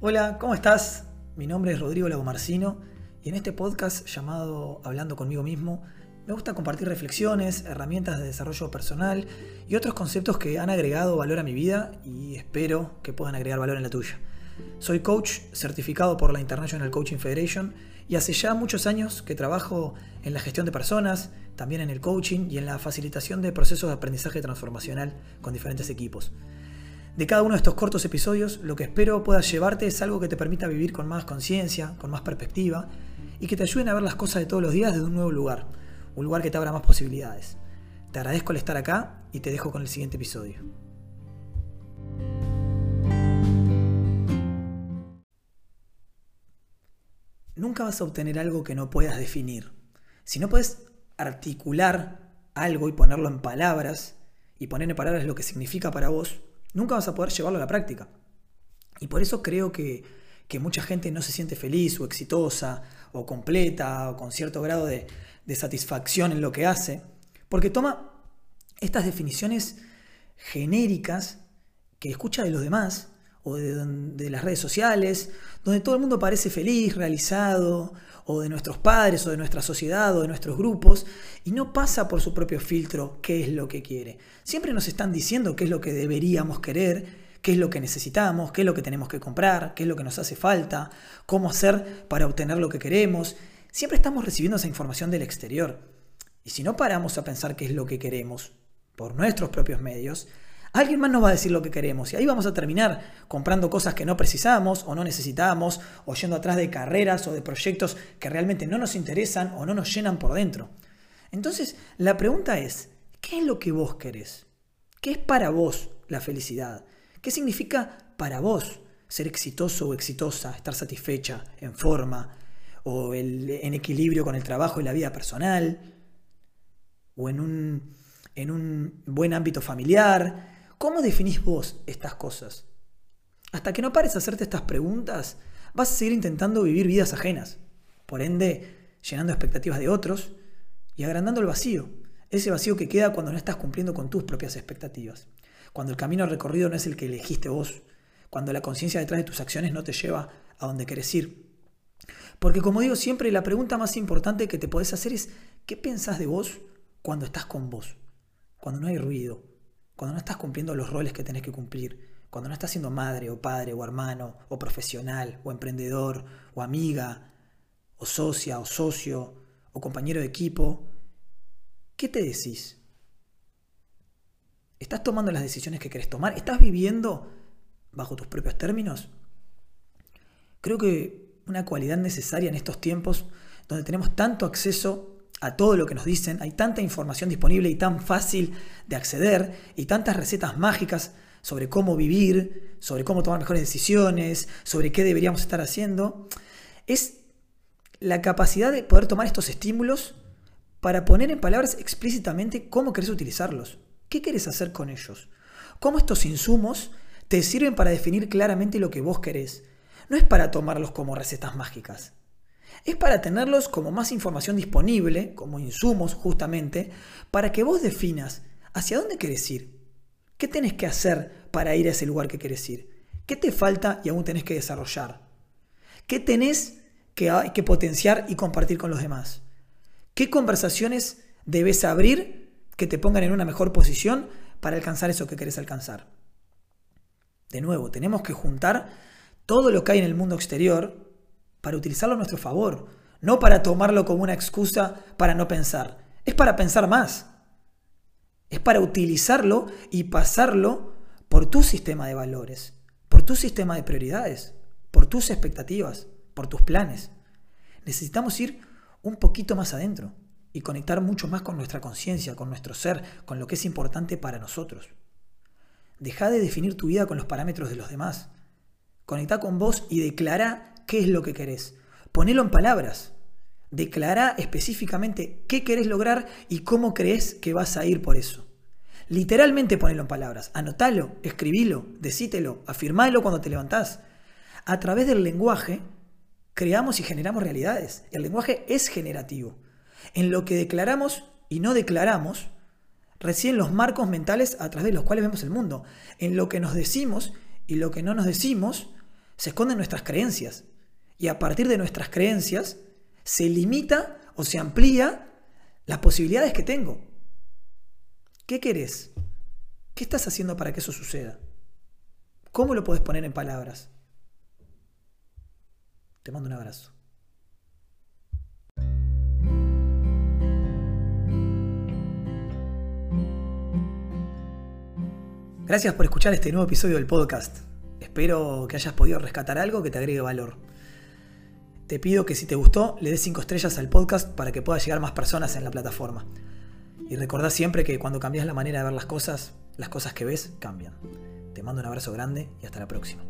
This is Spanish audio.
Hola, ¿cómo estás? Mi nombre es Rodrigo Lagomarcino y en este podcast llamado Hablando conmigo mismo me gusta compartir reflexiones, herramientas de desarrollo personal y otros conceptos que han agregado valor a mi vida y espero que puedan agregar valor en la tuya. Soy coach certificado por la International Coaching Federation y hace ya muchos años que trabajo en la gestión de personas, también en el coaching y en la facilitación de procesos de aprendizaje transformacional con diferentes equipos. De cada uno de estos cortos episodios, lo que espero puedas llevarte es algo que te permita vivir con más conciencia, con más perspectiva y que te ayuden a ver las cosas de todos los días desde un nuevo lugar, un lugar que te abra más posibilidades. Te agradezco el estar acá y te dejo con el siguiente episodio. nunca vas a obtener algo que no puedas definir. Si no puedes articular algo y ponerlo en palabras, y poner en palabras lo que significa para vos, nunca vas a poder llevarlo a la práctica. Y por eso creo que, mucha gente no se siente feliz o exitosa o completa o con cierto grado de, de satisfacción en lo que hace, porque toma estas definiciones genéricas que escucha de los demás o de, las redes sociales, donde todo el mundo parece feliz, realizado, o de nuestros padres, o de nuestra sociedad, o de nuestros grupos, y no pasa por su propio filtro qué es lo que quiere. Siempre nos están diciendo qué es lo que deberíamos querer, qué es lo que necesitamos, qué es lo que tenemos que comprar, qué es lo que nos hace falta, cómo hacer para obtener lo que queremos. Siempre estamos recibiendo esa información del exterior. Y si no paramos a pensar qué es lo que queremos por nuestros propios medios, Alguien más nos va a decir lo que queremos y ahí vamos a terminar comprando cosas que no precisamos o no necesitamos o yendo atrás de carreras o de proyectos que realmente no nos interesan o no nos llenan por dentro. Entonces, la pregunta es, ¿qué es lo que vos querés? ¿Qué es para vos la felicidad? ¿Qué significa para vos ser exitoso o exitosa, estar satisfecha, en forma, o en equilibrio con el trabajo y la vida personal, o en un, en un buen ámbito familiar, ¿Cómo definís vos estas cosas? Hasta que no pares a hacerte estas preguntas, vas a seguir intentando vivir vidas ajenas, por ende, llenando expectativas de otros y agrandando el vacío, ese vacío que queda cuando no estás cumpliendo con tus propias expectativas, cuando el camino recorrido no es el que elegiste vos, cuando la conciencia detrás de tus acciones no te lleva a donde querés ir. Porque como digo siempre, la pregunta más importante que te podés hacer es, ¿qué pensás de vos cuando estás con vos? Cuando no hay ruido, cuando no estás cumpliendo los roles que tenés que cumplir, cuando no estás siendo madre o padre o hermano o profesional o emprendedor o amiga o socia o socio o compañero de equipo, ¿qué te decís? ¿Estás tomando las decisiones que querés tomar? ¿Estás viviendo bajo tus propios términos? Creo que una cualidad necesaria en estos tiempos donde tenemos tanto acceso a todo lo que nos dicen, hay tanta información disponible y tan fácil de acceder y tantas recetas mágicas sobre cómo vivir, sobre cómo tomar mejores decisiones, sobre qué deberíamos estar haciendo, es la capacidad de poder tomar estos estímulos para poner en palabras explícitamente cómo querés utilizarlos, qué querés hacer con ellos, cómo estos insumos te sirven para definir claramente lo que vos querés. No es para tomarlos como recetas mágicas, es para tenerlos como más información disponible, como insumos justamente, para que vos definas hacia dónde querés ir, qué tenés que hacer para ir a ese lugar que querés ir, qué te falta y aún tenés que desarrollar, qué tenés que, que potenciar y compartir con los demás, qué conversaciones debes abrir que te pongan en una mejor posición para alcanzar eso que querés alcanzar. De nuevo, tenemos que juntar todo lo que hay en el mundo exterior para utilizarlo a nuestro favor, no para tomarlo como una excusa para no pensar. Es para pensar más. Es para utilizarlo y pasarlo por tu sistema de valores, por tu sistema de prioridades, por tus expectativas, por tus planes. Necesitamos ir un poquito más adentro y conectar mucho más con nuestra conciencia, con nuestro ser, con lo que es importante para nosotros. Deja de definir tu vida con los parámetros de los demás. Conecta con vos y declara qué es lo que querés. Ponelo en palabras. Declara específicamente qué querés lograr y cómo crees que vas a ir por eso. Literalmente ponelo en palabras. Anotalo, escribilo, decítelo, afirmalo cuando te levantás. A través del lenguaje creamos y generamos realidades. El lenguaje es generativo. En lo que declaramos y no declaramos, recién los marcos mentales a través de los cuales vemos el mundo. En lo que nos decimos y lo que no nos decimos, Se esconde en nuestras creencias. Y a partir de nuestras creencias se limita o se amplía las posibilidades que tengo. ¿Qué querés? ¿Qué estás haciendo para que eso suceda? ¿Cómo lo puedes poner en palabras? Te mando un abrazo. Gracias por escuchar este nuevo episodio del podcast. Espero que hayas podido rescatar algo que te agregue valor. Te pido que si te gustó le des 5 estrellas al podcast para que pueda llegar más personas en la plataforma. Y recordá siempre que cuando cambias la manera de ver las cosas, las cosas que ves cambian. Te mando un abrazo grande y hasta la próxima.